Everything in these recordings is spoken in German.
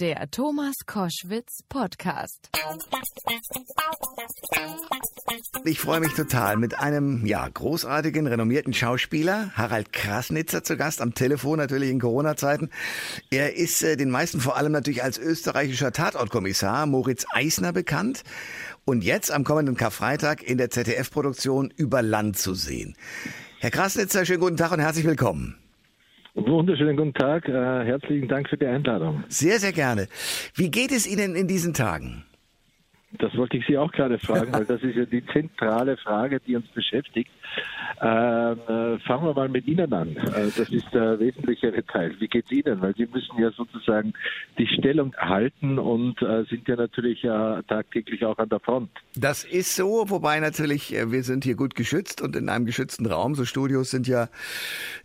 Der Thomas Koschwitz Podcast. Ich freue mich total mit einem ja großartigen, renommierten Schauspieler, Harald Krasnitzer zu Gast am Telefon natürlich in Corona-Zeiten. Er ist äh, den meisten vor allem natürlich als österreichischer Tatortkommissar Moritz Eisner bekannt und jetzt am kommenden Karfreitag in der ZDF-Produktion Über Land zu sehen. Herr Krasnitzer, schönen guten Tag und herzlich willkommen. Wunderschönen guten Tag. Äh, herzlichen Dank für die Einladung. Sehr, sehr gerne. Wie geht es Ihnen in diesen Tagen? Das wollte ich Sie auch gerade fragen, weil das ist ja die zentrale Frage, die uns beschäftigt. Ähm, äh, fangen wir mal mit Ihnen an. Äh, das ist der wesentlichere Teil. Wie geht es Ihnen? Weil Sie müssen ja sozusagen die Stellung halten und äh, sind ja natürlich äh, tagtäglich auch an der Front. Das ist so, wobei natürlich äh, wir sind hier gut geschützt und in einem geschützten Raum. So Studios sind ja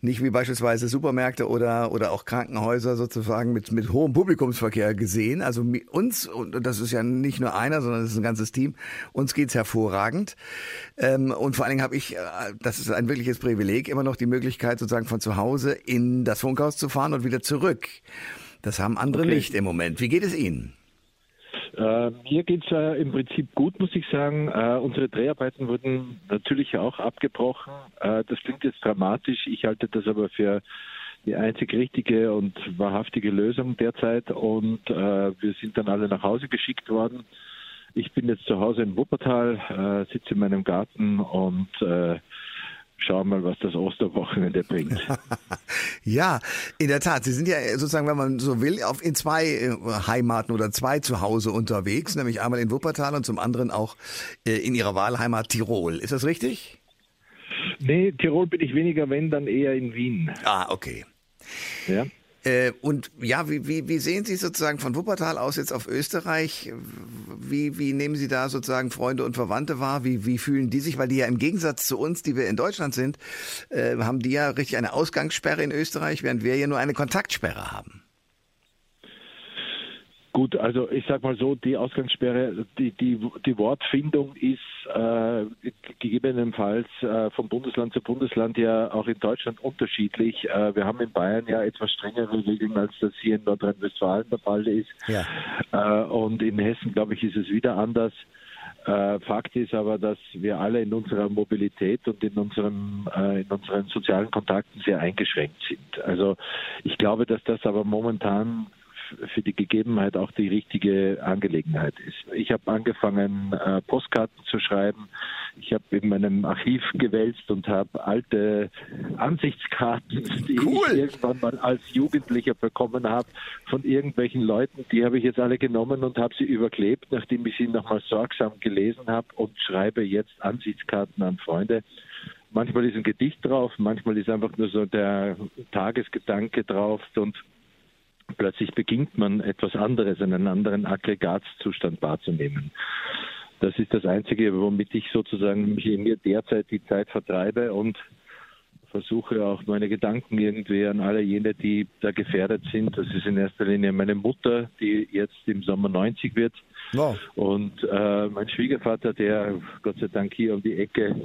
nicht wie beispielsweise Supermärkte oder oder auch Krankenhäuser sozusagen mit mit hohem Publikumsverkehr gesehen. Also uns und das ist ja nicht nur einer, sondern es ist ein ganzes Team. Uns geht's hervorragend ähm, und vor allen Dingen habe ich, äh, das ist ein wirkliches Privileg, immer noch die Möglichkeit sozusagen von zu Hause in das Funkhaus zu fahren und wieder zurück. Das haben andere Okay. nicht im Moment. Wie geht es Ihnen? Äh, mir geht's äh, im Prinzip gut, muss ich sagen. Äh, unsere Dreharbeiten wurden natürlich auch abgebrochen. Äh, das klingt jetzt dramatisch. Ich halte das aber für die einzig richtige und wahrhaftige Lösung derzeit. Und äh, wir sind dann alle nach Hause geschickt worden. Ich bin jetzt zu Hause in Wuppertal, äh, sitze in meinem Garten und äh, schaue mal, was das Osterwochenende bringt. Ja, in der Tat. Sie sind ja sozusagen, wenn man so will, auf in zwei äh, Heimaten oder zwei Zuhause unterwegs, nämlich einmal in Wuppertal und zum anderen auch äh, in Ihrer Wahlheimat Tirol. Ist das richtig? nee, Tirol bin ich weniger, wenn, dann eher in Wien. Ah, okay. Ja. Äh, und ja, wie, wie, wie sehen Sie sozusagen von Wuppertal aus jetzt auf Österreich? Wie, wie nehmen Sie da sozusagen Freunde und Verwandte wahr? Wie, wie fühlen die sich? Weil die ja im Gegensatz zu uns, die wir in Deutschland sind, äh, haben die ja richtig eine Ausgangssperre in Österreich, während wir ja nur eine Kontaktsperre haben. Gut, also ich sag mal so, die Ausgangssperre, die, die, die Wortfindung ist äh, gegebenenfalls äh, vom Bundesland zu Bundesland ja auch in Deutschland unterschiedlich. Äh, wir haben in Bayern ja etwas strengere Regeln, als das hier in Nordrhein-Westfalen der Fall ist. Ja. Äh, und in Hessen, glaube ich, ist es wieder anders. Äh, Fakt ist aber, dass wir alle in unserer Mobilität und in, unserem, äh, in unseren sozialen Kontakten sehr eingeschränkt sind. Also ich glaube, dass das aber momentan für die Gegebenheit auch die richtige Angelegenheit ist. Ich habe angefangen, äh, Postkarten zu schreiben. Ich habe in meinem Archiv gewälzt und habe alte Ansichtskarten, die Cool. ich irgendwann mal als Jugendlicher bekommen habe, von irgendwelchen Leuten, die habe ich jetzt alle genommen und habe sie überklebt, nachdem ich sie nochmal sorgsam gelesen habe und schreibe jetzt Ansichtskarten an Freunde. Manchmal ist ein Gedicht drauf, manchmal ist einfach nur so der Tagesgedanke drauf und plötzlich beginnt man etwas anderes, einen anderen Aggregatzustand wahrzunehmen. Das ist das Einzige, womit ich sozusagen in mir derzeit die Zeit vertreibe und versuche auch meine Gedanken irgendwie an alle jene, die da gefährdet sind. Das ist in erster Linie meine Mutter, die jetzt im Sommer 90 wird. Wow. Und äh, mein Schwiegervater, der Gott sei Dank hier um die Ecke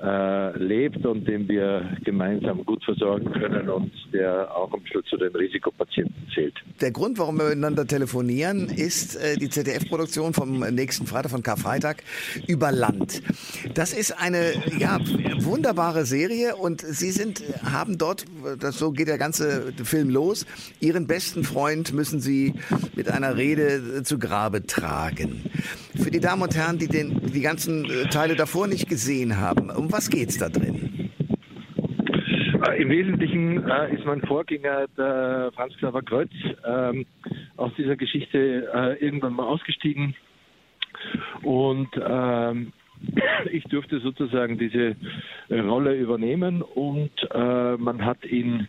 lebt und den wir gemeinsam gut versorgen können und der auch am Schluss zu den Risikopatienten zählt. Der Grund, warum wir miteinander telefonieren, ist äh, die ZDF-Produktion vom nächsten Freitag, von Karfreitag, über Land. Das ist eine ja, wunderbare Serie und Sie sind, haben dort, das, so geht der ganze Film los, Ihren besten Freund müssen Sie mit einer Rede zu Grabe tragen. Für die Damen und Herren, die den, die ganzen äh, Teile davor nicht gesehen haben, um was geht's da drin? Äh, Im Wesentlichen äh, ist mein Vorgänger, der Franz Xaver Kreuz, ähm, aus dieser Geschichte äh, irgendwann mal ausgestiegen. Und ähm, ich durfte sozusagen diese äh, Rolle übernehmen und äh, man hat ihn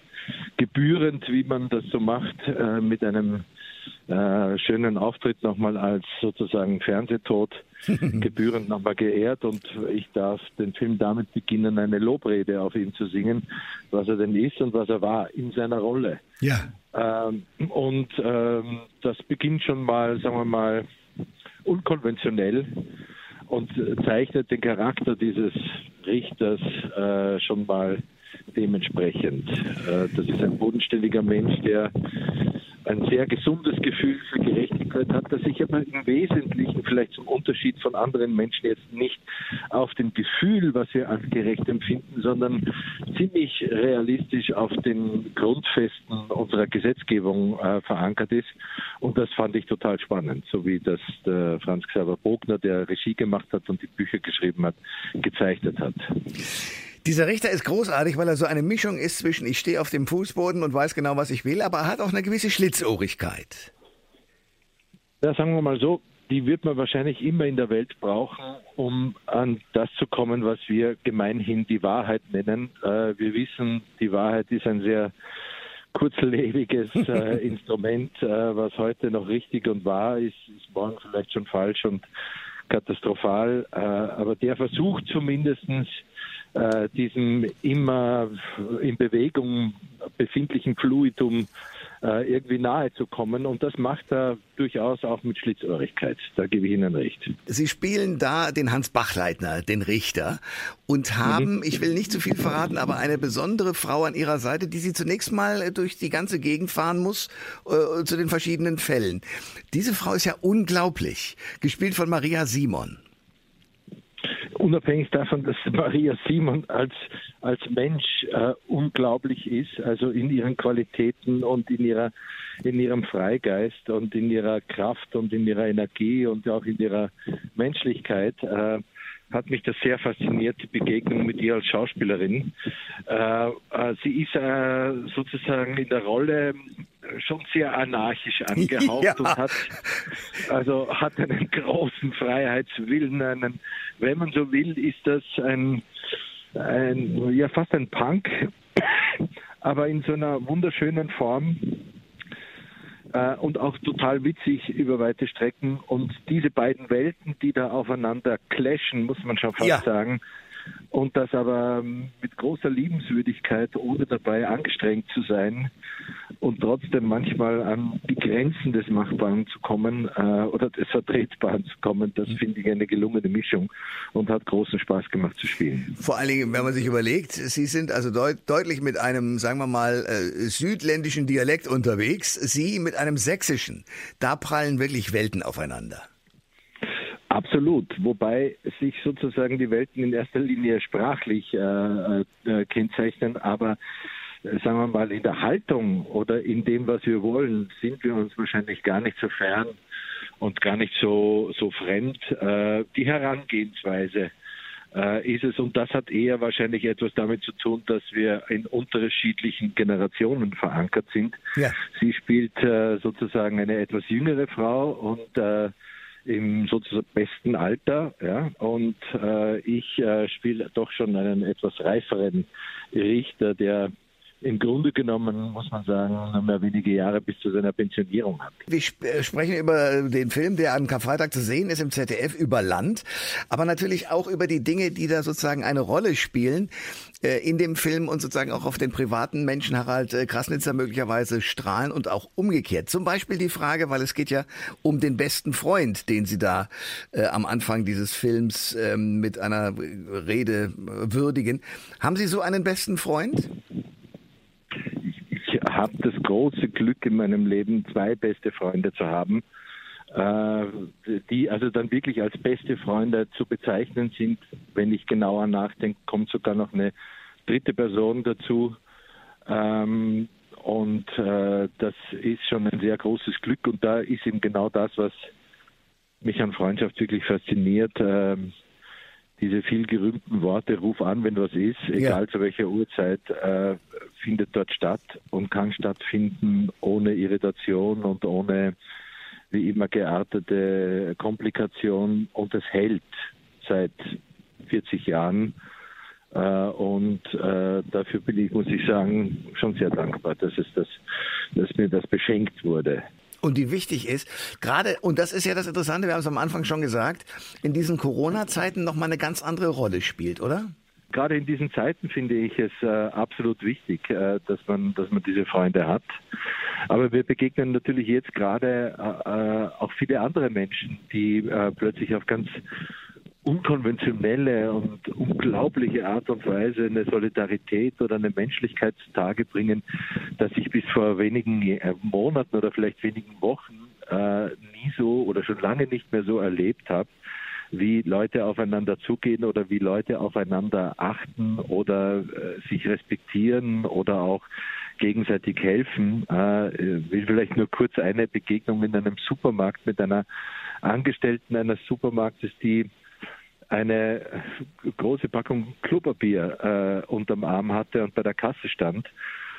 gebührend, wie man das so macht, äh, mit einem äh, schönen Auftritt nochmal als sozusagen Fernsehtod gebührend nochmal geehrt und ich darf den Film damit beginnen, eine Lobrede auf ihn zu singen, was er denn ist und was er war in seiner Rolle. Ja. Ähm, und ähm, das beginnt schon mal, sagen wir mal, unkonventionell und zeichnet den Charakter dieses Richters äh, schon mal dementsprechend. Äh, das ist ein bodenständiger Mensch, der ein sehr gesundes Gefühl für Gerechtigkeit hat, dass ich aber im Wesentlichen vielleicht zum Unterschied von anderen Menschen jetzt nicht auf dem Gefühl, was wir als gerecht empfinden, sondern ziemlich realistisch auf den Grundfesten unserer Gesetzgebung äh, verankert ist. Und das fand ich total spannend, so wie das der Franz Xaver Bogner, der Regie gemacht hat und die Bücher geschrieben hat, gezeichnet hat. Dieser Richter ist großartig, weil er so eine Mischung ist zwischen ich stehe auf dem Fußboden und weiß genau, was ich will, aber er hat auch eine gewisse Schlitzohrigkeit. Ja, sagen wir mal so, die wird man wahrscheinlich immer in der Welt brauchen, um an das zu kommen, was wir gemeinhin die Wahrheit nennen. Äh, wir wissen, die Wahrheit ist ein sehr kurzlebiges äh, Instrument, äh, was heute noch richtig und wahr ist, ist morgen vielleicht schon falsch und katastrophal. Äh, aber der versucht zumindestens äh, diesem immer in Bewegung befindlichen Fluidum äh, irgendwie nahe zu kommen. Und das macht er durchaus auch mit Schlitzohrigkeit. Da gebe ich Ihnen recht. Sie spielen da den Hans Bachleitner, den Richter, und haben, mhm. ich will nicht zu viel verraten, aber eine besondere Frau an Ihrer Seite, die Sie zunächst mal durch die ganze Gegend fahren muss äh, zu den verschiedenen Fällen. Diese Frau ist ja unglaublich, gespielt von Maria Simon unabhängig davon, dass Maria Simon als, als Mensch äh, unglaublich ist, also in ihren Qualitäten und in ihrer in ihrem Freigeist und in ihrer Kraft und in ihrer Energie und auch in ihrer Menschlichkeit. Äh, hat mich das sehr fasziniert, die Begegnung mit ihr als Schauspielerin. Äh, äh, sie ist äh, sozusagen in der Rolle schon sehr anarchisch angehaucht ja. und hat also hat einen großen Freiheitswillen, einen, wenn man so will, ist das ein, ein ja fast ein Punk, aber in so einer wunderschönen Form äh, und auch total witzig über weite Strecken. Und diese beiden Welten, die da aufeinander clashen, muss man schon fast ja. sagen, und das aber mit großer Liebenswürdigkeit, ohne dabei angestrengt zu sein und trotzdem manchmal an die Grenzen des Machbaren zu kommen äh, oder des Vertretbaren zu kommen, das mhm. finde ich eine gelungene Mischung und hat großen Spaß gemacht zu spielen. Vor allen Dingen, wenn man sich überlegt, Sie sind also deut deutlich mit einem, sagen wir mal, äh, südländischen Dialekt unterwegs, Sie mit einem sächsischen. Da prallen wirklich Welten aufeinander. Absolut, wobei sich sozusagen die Welten in erster Linie sprachlich äh, äh, kennzeichnen, aber äh, sagen wir mal in der Haltung oder in dem, was wir wollen, sind wir uns wahrscheinlich gar nicht so fern und gar nicht so so fremd. Äh, die Herangehensweise äh, ist es und das hat eher wahrscheinlich etwas damit zu tun, dass wir in unterschiedlichen Generationen verankert sind. Ja. Sie spielt äh, sozusagen eine etwas jüngere Frau und äh, im sozusagen besten Alter, ja, und äh, ich äh, spiele doch schon einen etwas reiferen Richter, der im Grunde genommen, muss man sagen, nur mehr wenige Jahre bis zu seiner Pensionierung hat. Wir äh, sprechen über den Film, der am Karfreitag zu sehen ist im ZDF, über Land, aber natürlich auch über die Dinge, die da sozusagen eine Rolle spielen äh, in dem Film und sozusagen auch auf den privaten Menschen Harald äh, Krasnitzer möglicherweise strahlen und auch umgekehrt. Zum Beispiel die Frage, weil es geht ja um den besten Freund, den Sie da äh, am Anfang dieses Films ähm, mit einer Rede würdigen. Haben Sie so einen besten Freund? Habe das große Glück in meinem Leben, zwei beste Freunde zu haben, äh, die also dann wirklich als beste Freunde zu bezeichnen sind. Wenn ich genauer nachdenke, kommt sogar noch eine dritte Person dazu. Ähm, und äh, das ist schon ein sehr großes Glück. Und da ist eben genau das, was mich an Freundschaft wirklich fasziniert. Diese viel gerühmten Worte, ruf an, wenn was ist, egal ja. zu welcher Uhrzeit, äh, findet dort statt und kann stattfinden ohne Irritation und ohne wie immer geartete Komplikation und es hält seit 40 Jahren. Äh, und äh, dafür bin ich, muss ich sagen, schon sehr dankbar, dass es das, dass mir das beschenkt wurde und die wichtig ist, gerade, und das ist ja das Interessante, wir haben es am Anfang schon gesagt, in diesen Corona-Zeiten nochmal eine ganz andere Rolle spielt, oder? Gerade in diesen Zeiten finde ich es äh, absolut wichtig, äh, dass man, dass man diese Freunde hat. Aber wir begegnen natürlich jetzt gerade äh, äh auch viele andere Menschen, die äh, plötzlich auf ganz unkonventionelle und unglaubliche Art und Weise eine Solidarität oder eine Menschlichkeit zutage bringen, dass ich bis vor wenigen äh, Monaten oder vielleicht wenigen Wochen äh, nie so oder schon lange nicht mehr so erlebt habe wie Leute aufeinander zugehen oder wie Leute aufeinander achten oder äh, sich respektieren oder auch gegenseitig helfen. Äh, will vielleicht nur kurz eine Begegnung in einem Supermarkt mit einer Angestellten eines Supermarktes, die eine große Packung Klopapier äh, unterm Arm hatte und bei der Kasse stand.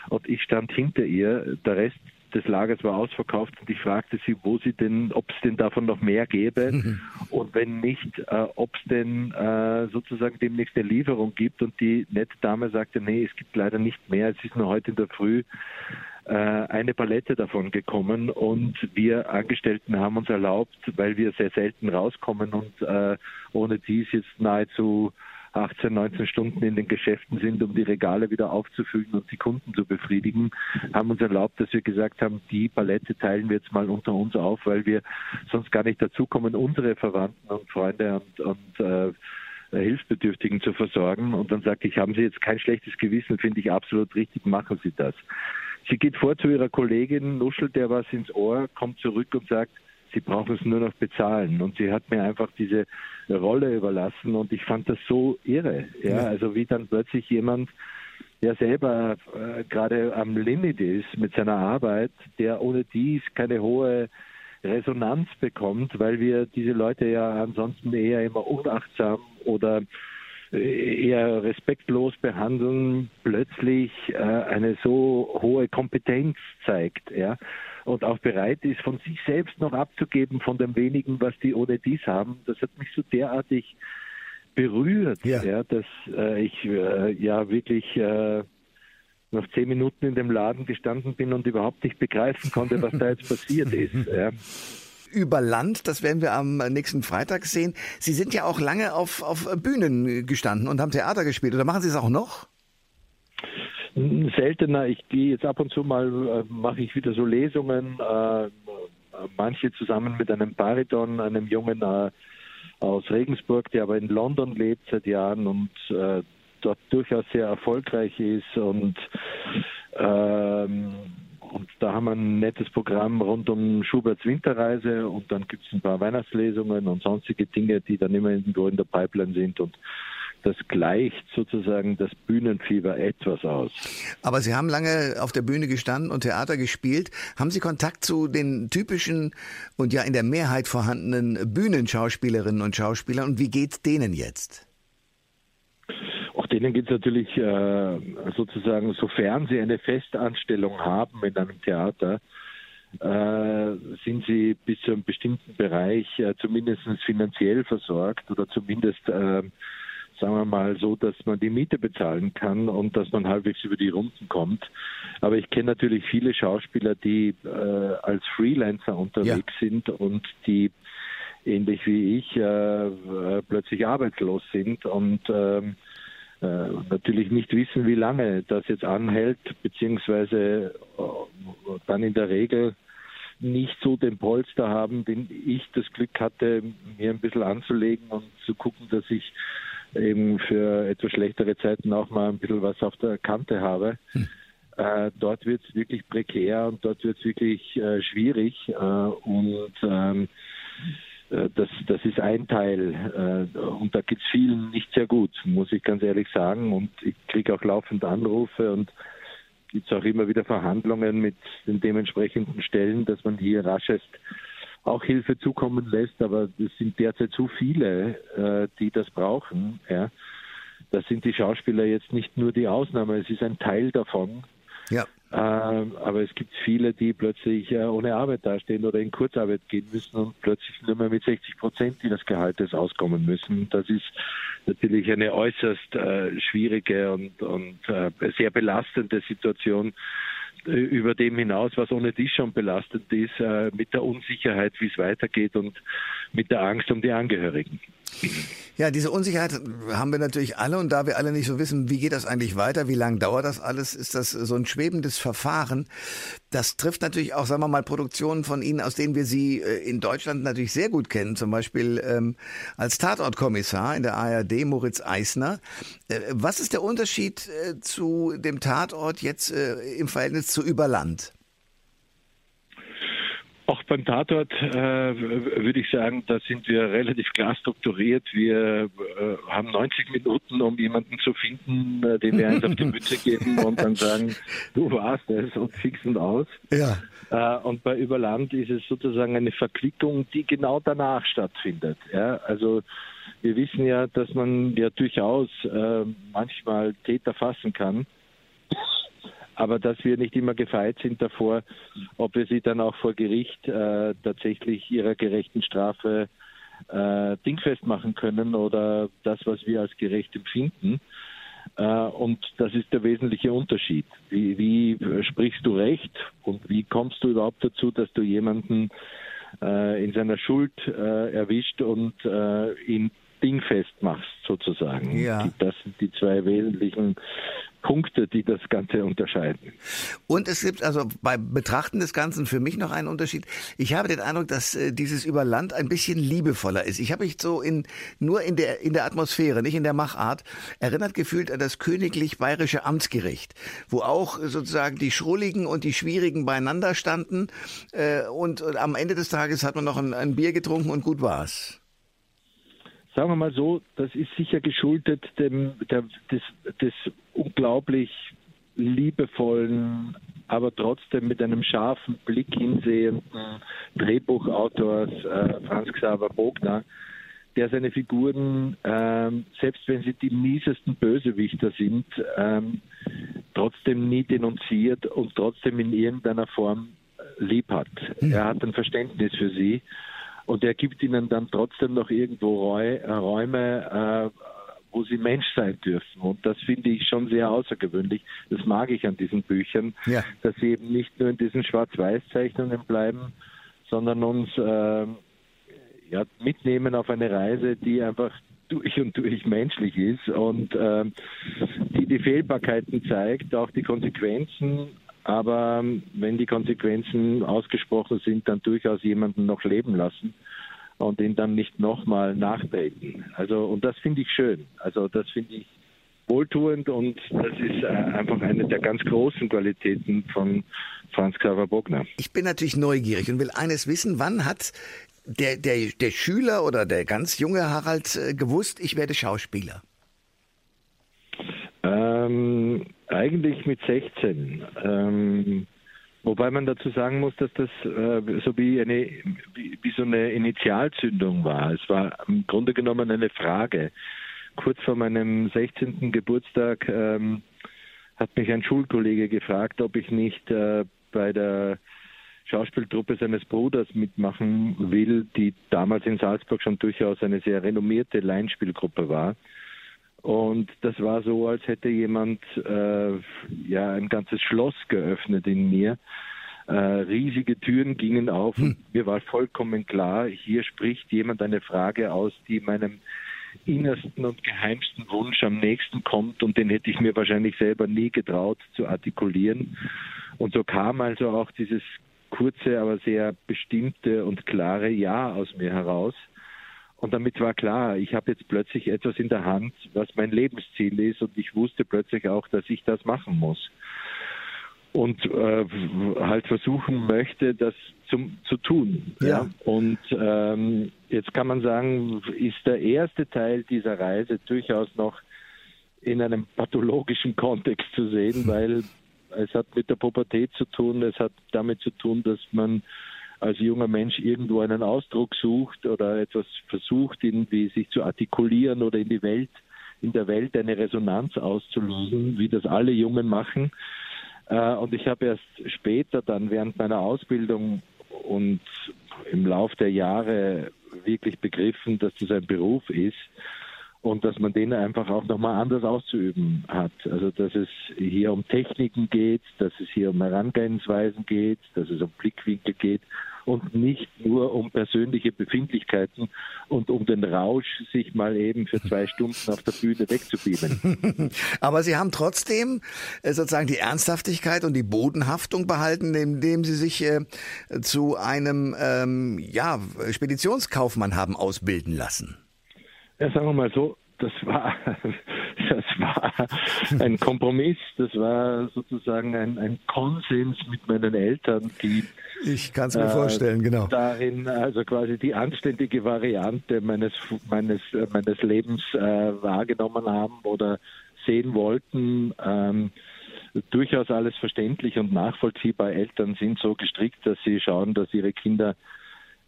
Und ich stand hinter ihr. Der Rest des Lagers war ausverkauft und ich fragte sie, wo sie denn, ob es denn davon noch mehr gäbe und wenn nicht, äh, ob es denn äh, sozusagen demnächst eine Lieferung gibt. Und die nette Dame sagte, nee, es gibt leider nicht mehr. Es ist nur heute in der Früh eine Palette davon gekommen und wir Angestellten haben uns erlaubt, weil wir sehr selten rauskommen und äh, ohne dies jetzt nahezu 18, 19 Stunden in den Geschäften sind, um die Regale wieder aufzufüllen und die Kunden zu befriedigen, haben uns erlaubt, dass wir gesagt haben, die Palette teilen wir jetzt mal unter uns auf, weil wir sonst gar nicht dazukommen, unsere Verwandten und Freunde und, und äh, Hilfsbedürftigen zu versorgen. Und dann sagte ich, haben Sie jetzt kein schlechtes Gewissen, finde ich absolut richtig, machen Sie das. Sie geht vor zu ihrer Kollegin, nuschelt der was ins Ohr, kommt zurück und sagt, sie brauchen es nur noch bezahlen. Und sie hat mir einfach diese Rolle überlassen und ich fand das so irre. Ja, also wie dann plötzlich jemand, der selber äh, gerade am Limit ist mit seiner Arbeit, der ohne dies keine hohe Resonanz bekommt, weil wir diese Leute ja ansonsten eher immer unachtsam oder eher respektlos behandeln, plötzlich äh, eine so hohe Kompetenz zeigt, ja, und auch bereit ist, von sich selbst noch abzugeben, von dem wenigen, was die ohne dies haben. Das hat mich so derartig berührt, ja, ja dass äh, ich äh, ja wirklich äh, nach zehn Minuten in dem Laden gestanden bin und überhaupt nicht begreifen konnte, was da jetzt passiert ist. Ja über Land. Das werden wir am nächsten Freitag sehen. Sie sind ja auch lange auf, auf Bühnen gestanden und haben Theater gespielt. Oder machen Sie es auch noch? Seltener. Ich gehe jetzt ab und zu mal, äh, mache ich wieder so Lesungen. Äh, manche zusammen mit einem Bariton, einem Jungen äh, aus Regensburg, der aber in London lebt seit Jahren und dort durchaus sehr erfolgreich ist und ähm, und da haben wir ein nettes Programm rund um Schuberts Winterreise und dann gibt es ein paar Weihnachtslesungen und sonstige Dinge, die dann immer in der Pipeline sind und das gleicht sozusagen das Bühnenfieber etwas aus. Aber Sie haben lange auf der Bühne gestanden und Theater gespielt. Haben Sie Kontakt zu den typischen und ja in der Mehrheit vorhandenen Bühnenschauspielerinnen und Schauspielern und wie geht's denen jetzt? Denen geht es natürlich äh, sozusagen, sofern sie eine Festanstellung haben in einem Theater, äh, sind sie bis zu einem bestimmten Bereich äh, zumindest finanziell versorgt oder zumindest, äh, sagen wir mal, so, dass man die Miete bezahlen kann und dass man halbwegs über die Runden kommt. Aber ich kenne natürlich viele Schauspieler, die äh, als Freelancer unterwegs ja. sind und die ähnlich wie ich äh, äh plötzlich arbeitslos sind und äh, natürlich nicht wissen, wie lange das jetzt anhält, beziehungsweise äh, dann in der Regel nicht so den Polster haben, den ich das Glück hatte, mir ein bisschen anzulegen und zu gucken, dass ich eben für etwas schlechtere Zeiten auch mal ein bisschen was auf der Kante habe. Hm. Äh, dort wird es wirklich prekär und dort wird es wirklich äh, schwierig. Äh, und ähm, äh, das, das ist ein Teil äh, und da geht es vielen nicht sehr gut, muss ich ganz ehrlich sagen. Und ich kriege auch laufend Anrufe und gibt es auch immer wieder Verhandlungen mit den dementsprechenden Stellen, dass man hier raschest auch Hilfe zukommen lässt. Aber es sind derzeit zu viele, äh, die das brauchen. Ja. Das sind die Schauspieler jetzt nicht nur die Ausnahme, es ist ein Teil davon. Ja. Ähm, aber es gibt viele, die plötzlich äh, ohne Arbeit dastehen oder in Kurzarbeit gehen müssen und plötzlich nur mehr mit 60 Prozent ihres Gehaltes auskommen müssen. Das ist natürlich eine äußerst äh, schwierige und, und äh, sehr belastende Situation über dem hinaus, was ohne dies schon belastend ist, mit der Unsicherheit, wie es weitergeht und mit der Angst um die Angehörigen. Ja, diese Unsicherheit haben wir natürlich alle und da wir alle nicht so wissen, wie geht das eigentlich weiter, wie lange dauert das alles, ist das so ein schwebendes Verfahren. Das trifft natürlich auch, sagen wir mal, Produktionen von Ihnen, aus denen wir Sie äh, in Deutschland natürlich sehr gut kennen, zum Beispiel ähm, als Tatortkommissar in der ARD Moritz Eisner. Äh, was ist der Unterschied äh, zu dem Tatort jetzt äh, im Verhältnis zu Überland? Auch beim Tatort äh, würde ich sagen, da sind wir relativ klar strukturiert. Wir äh, haben 90 Minuten, um jemanden zu finden, äh, den wir eins auf die Mütze geben und dann sagen, du warst es und fixen aus. Ja. Äh, und bei Überland ist es sozusagen eine Verquickung, die genau danach stattfindet. Ja? Also wir wissen ja, dass man ja durchaus äh, manchmal Täter fassen kann aber dass wir nicht immer gefeit sind davor, ob wir sie dann auch vor Gericht äh, tatsächlich ihrer gerechten Strafe äh, dingfest machen können oder das, was wir als gerecht empfinden. Äh, und das ist der wesentliche Unterschied. Wie, wie, sprichst du Recht und wie kommst du überhaupt dazu, dass du jemanden äh, in seiner Schuld äh, erwischt und äh, ihn dingfest machst, sozusagen. Ja. Das sind die zwei wesentlichen Punkte, die das Ganze unterscheiden. Und es gibt also beim Betrachten des Ganzen für mich noch einen Unterschied. Ich habe den Eindruck, dass äh, dieses über Land ein bisschen liebevoller ist. Ich habe mich so in, nur in der, in der Atmosphäre, nicht in der Machart, erinnert gefühlt an das königlich bayerische Amtsgericht, wo auch sozusagen die Schrulligen und die Schwierigen beieinander standen. Äh, und, und am Ende des Tages hat man noch ein, ein Bier getrunken und gut war's sagen wir mal so, das ist sicher geschuldet dem, der, des, des unglaublich liebevollen, aber trotzdem mit einem scharfen Blick hinsehenden Drehbuchautors äh, Franz Xaver Bogner, der seine Figuren, ähm, selbst wenn sie die miesesten Bösewichter sind, ähm, trotzdem nie denunziert und trotzdem in irgendeiner Form lieb hat. Er hat ein Verständnis für sie und er gibt ihnen dann trotzdem noch irgendwo äh, Räume, äh, wo sie Mensch sein dürfen. Und das finde ich schon sehr außergewöhnlich. Das mag ich an diesen Büchern, ja. dass sie eben nicht nur in diesen Schwarz-Weiß-Zeichnungen bleiben, sondern uns äh, ja, mitnehmen auf eine Reise, die einfach durch und durch menschlich ist und äh, die die Fehlbarkeiten zeigt, auch die Konsequenzen, aber ähm, wenn die Konsequenzen ausgesprochen sind, dann durchaus jemanden noch leben lassen und ihn dann nicht nochmal nachtreten. Also, und das finde ich schön. Also, das finde ich wohltuend und das ist äh, einfach eine der ganz großen Qualitäten von Franz Xaver Bogner. Ich bin natürlich neugierig und will eines wissen, wann hat der, der, der Schüler oder der ganz junge Harald äh, gewusst, ich werde Schauspieler? Ähm, eigentlich mit 16. Ähm, wobei man dazu sagen muss, dass das äh, so wie eine wie, wie, so eine Initialzündung war. Es war im Grunde genommen eine Frage. Kurz vor meinem 16. Geburtstag ähm, hat mich ein Schulkollege gefragt, ob ich nicht äh, bei der Schauspieltruppe seines Bruders mitmachen will, die damals in Salzburg schon durchaus eine sehr renommierte Laienspielgruppe war. Und das war so, als hätte jemand äh, ja ein ganzes Schloss geöffnet in mir. Äh, riesige Türen gingen auf hm. und mir war vollkommen klar, hier spricht jemand eine Frage aus, die meinem innersten und geheimsten Wunsch am nächsten kommt und den hätte ich mir wahrscheinlich selber nie getraut zu artikulieren. Und so kam also auch dieses kurze, aber sehr bestimmte und klare Ja aus mir heraus. Und damit war klar, ich habe jetzt plötzlich etwas in der Hand, was mein Lebensziel ist und ich wusste plötzlich auch, dass ich das machen muss. Und äh, halt versuchen möchte, das zum, zu tun. Ja. ja. Und ähm, jetzt kann man sagen, ist der erste Teil dieser Reise durchaus noch in einem pathologischen Kontext zu sehen, weil es hat mit der Pubertät zu tun, es hat damit zu tun, dass man als junger Mensch irgendwo einen Ausdruck sucht oder etwas versucht, irgendwie sich zu artikulieren oder in die Welt, in der Welt eine Resonanz auszulösen, wie das alle Jungen machen. Äh, und ich habe erst später dann während meiner Ausbildung und im Lauf der Jahre wirklich begriffen, dass das ein Beruf ist und dass man den einfach auch nochmal anders auszuüben hat. Also dass es hier um Techniken geht, dass es hier um Herangehensweisen geht, dass es um Blickwinkel geht und nicht nur um persönliche Befindlichkeiten und um den Rausch, sich mal eben für zwei Stunden auf der Bühne wegzubeamen. Aber Sie haben trotzdem äh, sozusagen die Ernsthaftigkeit und die Bodenhaftung behalten, indem Sie sich äh, zu einem ähm, ja, Speditionskaufmann haben ausbilden lassen. Ja, sagen wir mal so, das war, das war ein Kompromiss, das war sozusagen ein, ein Konsens mit meinen Eltern, die ich kann es mir äh, vorstellen, genau. Darin also quasi die anständige Variante meines meines meines Lebens äh, wahrgenommen haben oder sehen wollten. Ähm, durchaus alles verständlich und nachvollziehbar. Eltern sind so gestrickt, dass sie schauen, dass ihre Kinder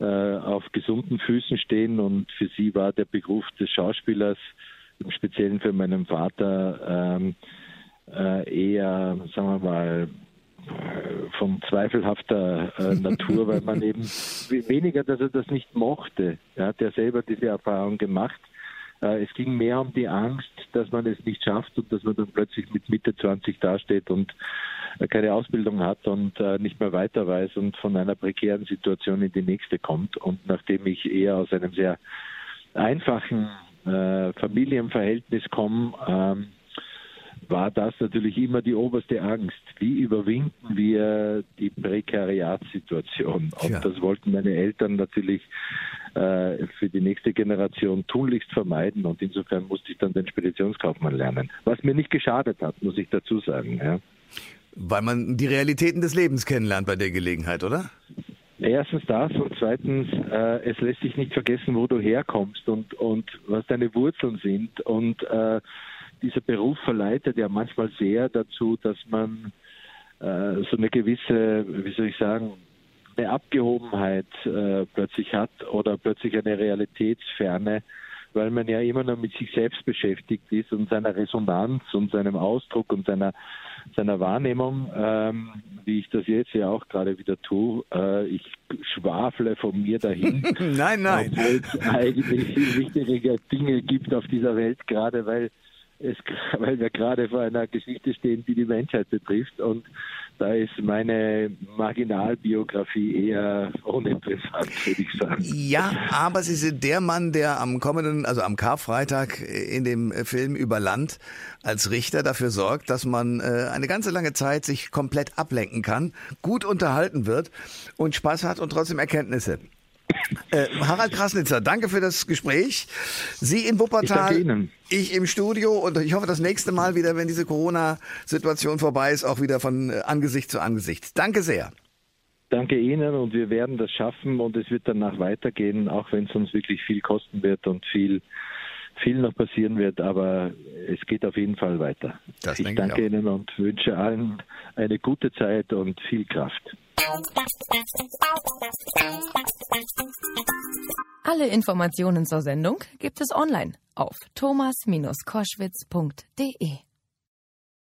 auf gesunden Füßen stehen und für sie war der Beruf des Schauspielers, im Speziellen für meinen Vater, ähm, äh, eher, sagen wir mal, von zweifelhafter äh, Natur, weil man eben weniger, dass er das nicht mochte. Er hat ja selber diese Erfahrung gemacht. Äh, es ging mehr um die Angst, dass man es nicht schafft und dass man dann plötzlich mit Mitte 20 dasteht und äh, keine Ausbildung hat und äh, nicht mehr weiter weiß und von einer prekären Situation in die nächste kommt. Und nachdem ich eher aus einem sehr einfachen Familienverhältnis komme, ähm, war das natürlich immer die oberste Angst. Wie überwinden wir die Prekariatssituation? Und ja. das wollten meine Eltern natürlich äh, für die nächste Generation tunlichst vermeiden. Und insofern musste ich dann den Speditionskaufmann lernen. Was mir nicht geschadet hat, muss ich dazu sagen. Ja. Weil man die Realitäten des Lebens kennenlernt bei der Gelegenheit, oder? Erstens das und zweitens, äh, es lässt sich nicht vergessen, wo du herkommst und, und was deine Wurzeln sind. Und äh, dieser Beruf verleitet ja manchmal sehr dazu, dass man äh, so eine gewisse, wie soll ich sagen, eine Abgehobenheit äh, plötzlich hat oder plötzlich eine Realitätsferne, weil man ja immer noch mit sich selbst beschäftigt ist und seiner Resonanz und seinem Ausdruck und seiner seiner Wahrnehmung, ähm, wie ich das jetzt ja auch gerade wieder tue. Äh, ich schwafle von mir dahin. nein, nein. Obwohl es eigentlich viel wichtigere Dinge gibt auf dieser Welt, gerade weil es, weil wir gerade vor einer Geschichte stehen, die die Menschheit betrifft. Und da ist meine Marginalbiografie eher uninteressant, würde ich sagen. Ja, aber Sie sind der Mann, der am kommenden, also am Karfreitag in dem Film über Land als Richter dafür sorgt, dass man äh, eine ganze lange Zeit sich komplett ablenken kann, gut unterhalten wird und Spaß hat und trotzdem Erkenntnisse äh, Harald Krasnitzer, danke für das Gespräch. Sie in Wuppertal, ich, ich, im Studio und ich hoffe das nächste Mal wieder, wenn diese Corona-Situation vorbei ist, auch wieder von äh, Angesicht zu Angesicht. Danke sehr. Danke Ihnen und wir werden das schaffen und es wird danach weitergehen, auch wenn es uns wirklich viel kosten wird und viel, viel noch passieren wird, aber es geht auf jeden Fall weiter. Das ich danke ich Ihnen und wünsche allen eine gute Zeit und viel Kraft. Alle Informationen zur Sendung gibt es online auf thomas-koschwitz.de.